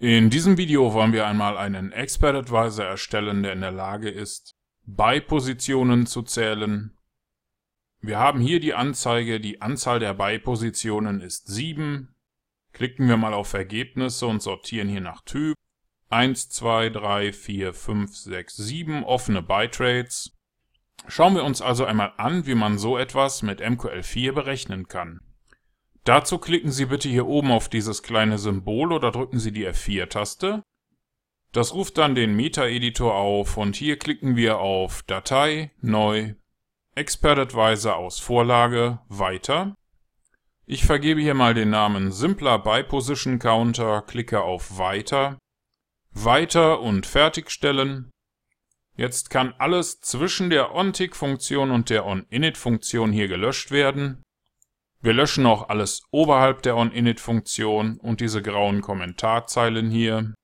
In diesem Video wollen wir einmal einen Expert Advisor erstellen, der in der Lage ist, Buy-Positionen zu zählen. Wir haben hier die Anzeige, die Anzahl der Buy-Positionen ist 7. Klicken wir mal auf Ergebnisse und sortieren hier nach Typ. 1, 2, 3, 4, 5, 6, 7 offene Buy-Trades. Schauen wir uns also einmal an, wie man so etwas mit MQL4 berechnen kann. Dazu klicken Sie bitte hier oben auf dieses kleine Symbol oder drücken Sie die F4-Taste. Das ruft dann den Meta-Editor auf und hier klicken wir auf Datei, Neu, Expert Advisor aus Vorlage, Weiter. Ich vergebe hier mal den Namen Simpler Buy Position Counter, klicke auf Weiter, Weiter und Fertigstellen. Jetzt kann alles zwischen der OnTick-Funktion und der OnInit-Funktion hier gelöscht werden. Wir löschen auch alles oberhalb der OnInit-Funktion und diese grauen Kommentarzeilen hier.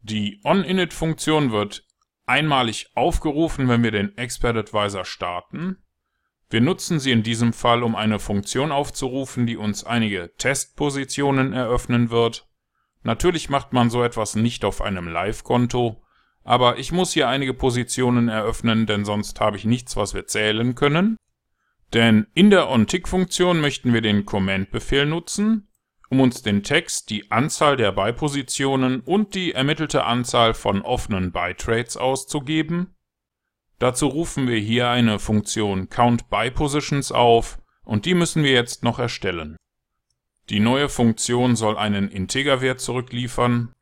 Die OnInit-Funktion wird einmalig aufgerufen, wenn wir den Expert Advisor starten. Wir nutzen sie in diesem Fall, um eine Funktion aufzurufen, die uns einige Testpositionen eröffnen wird. Natürlich macht man so etwas nicht auf einem Live-Konto, aber ich muss hier einige Positionen eröffnen, denn sonst habe ich nichts, was wir zählen können. Denn in der OnTick-Funktion möchten wir den Command-Befehl nutzen, um uns den Text, die Anzahl der Buy-Positionen und die ermittelte Anzahl von offenen Buy-Trades auszugeben. Dazu rufen wir hier eine Funktion CountBuyPositions auf und die müssen wir jetzt noch erstellen. Die neue Funktion soll einen Integerwert zurückliefern.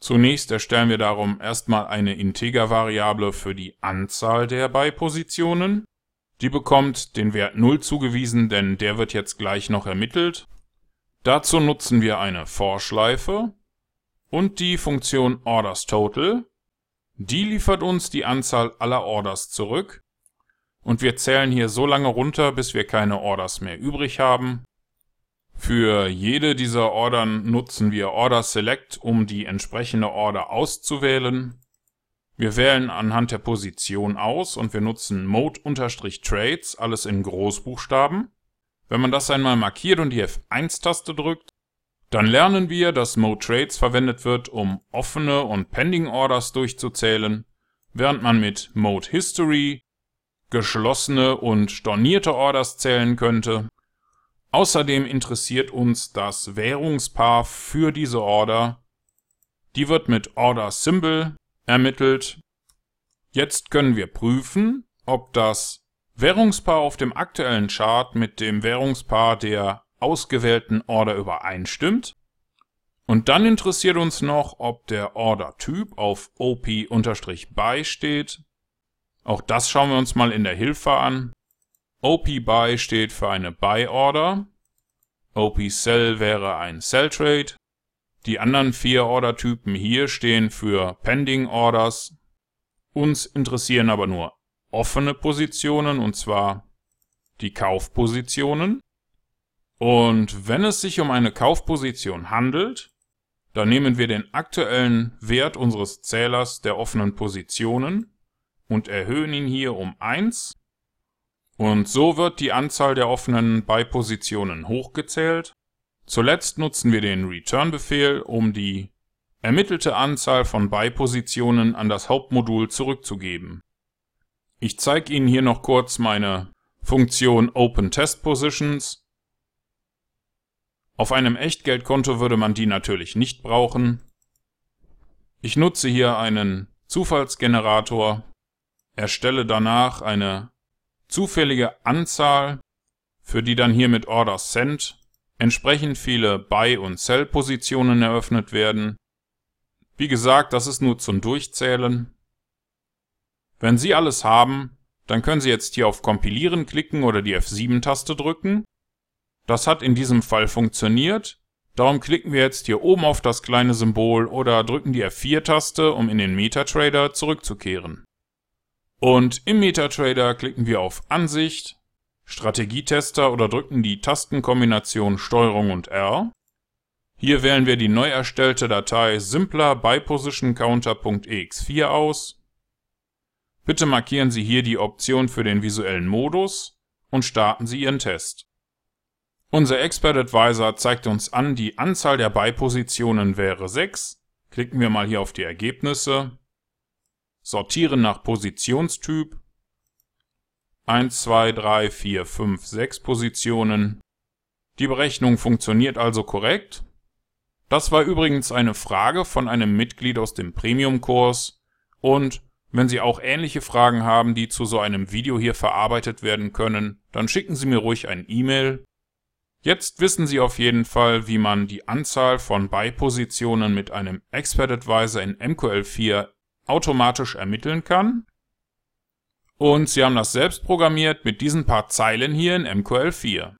Zunächst erstellen wir darum erstmal eine Integervariable für die Anzahl der Buy-Positionen. Die bekommt den Wert 0 zugewiesen, denn der wird jetzt gleich noch ermittelt. Dazu nutzen wir eine For-Schleife und die Funktion OrdersTotal. Die liefert uns die Anzahl aller Orders zurück. Und wir zählen hier so lange runter, bis wir keine Orders mehr übrig haben. Für jede dieser Ordern nutzen wir OrderSelect, um die entsprechende Order auszuwählen. Wir wählen anhand der Position aus und wir nutzen Mode-Trades, alles in Großbuchstaben. Wenn man das einmal markiert und die F1-Taste drückt, dann lernen wir, dass Mode Trades verwendet wird, um offene und Pending Orders durchzuzählen, während man mit Mode History geschlossene und stornierte Orders zählen könnte. Außerdem interessiert uns das Währungspaar für diese Order. Die wird mit Order Symbol ermittelt. Jetzt können wir prüfen, ob das Währungspaar auf dem aktuellen Chart mit dem Währungspaar der ausgewählten Order übereinstimmt. Und dann interessiert uns noch, ob der Order-Typ auf OP-BY steht. Auch das schauen wir uns mal in der Hilfe an. OP-BY steht für eine Buy-Order. OP-Sell wäre ein Sell-Trade. Die anderen vier Order-Typen hier stehen für Pending Orders. Uns interessieren aber nur offene Positionen, und zwar die Kaufpositionen. Und wenn es sich um eine Kaufposition handelt, dann nehmen wir den aktuellen Wert unseres Zählers der offenen Positionen und erhöhen ihn hier um 1. Und so wird die Anzahl der offenen Buy-Positionen hochgezählt Zuletzt nutzen wir den Return-Befehl, um die ermittelte Anzahl von Buy-Positionen an das Hauptmodul zurückzugeben. Ich zeige Ihnen hier noch kurz meine Funktion OpenTestPositions. Auf einem Echtgeldkonto würde man die natürlich nicht brauchen. Ich nutze hier einen Zufallsgenerator, erstelle danach eine zufällige Anzahl, für die dann hier mit Order Send entsprechend viele Buy- und Sell-Positionen eröffnet werden. Wie gesagt, das ist nur zum Durchzählen. Wenn Sie alles haben, dann können Sie jetzt hier auf Kompilieren klicken oder die F7-Taste drücken. Das hat in diesem Fall funktioniert. Darum klicken wir jetzt hier oben auf das kleine Symbol oder drücken die F4-Taste, um in den MetaTrader zurückzukehren. Und im MetaTrader klicken wir auf Ansicht, Strategietester oder drücken die Tastenkombination STRG und R. Hier wählen wir die neu erstellte Datei simpler BuyPositionCounter.ex4 aus. Bitte markieren Sie hier die Option für den visuellen Modus und starten Sie Ihren Test. Unser Expert Advisor zeigt uns an, die Anzahl der Buy-Positionen wäre 6 Klicken wir mal hier auf die Ergebnisse. Sortieren nach Positionstyp. 1, 2, 3, 4, 5, 6 Positionen. Die Berechnung funktioniert also korrekt. Das war übrigens eine Frage von einem Mitglied aus dem Premium-Kurs und wenn Sie auch ähnliche Fragen haben, die zu so einem Video hier verarbeitet werden können, dann schicken Sie mir ruhig ein E-Mail. Jetzt wissen Sie auf jeden Fall, wie man die Anzahl von Beipositionen mit einem Expert Advisor in MQL4 automatisch ermitteln kann. Und Sie haben das selbst programmiert mit diesen paar Zeilen hier in MQL4.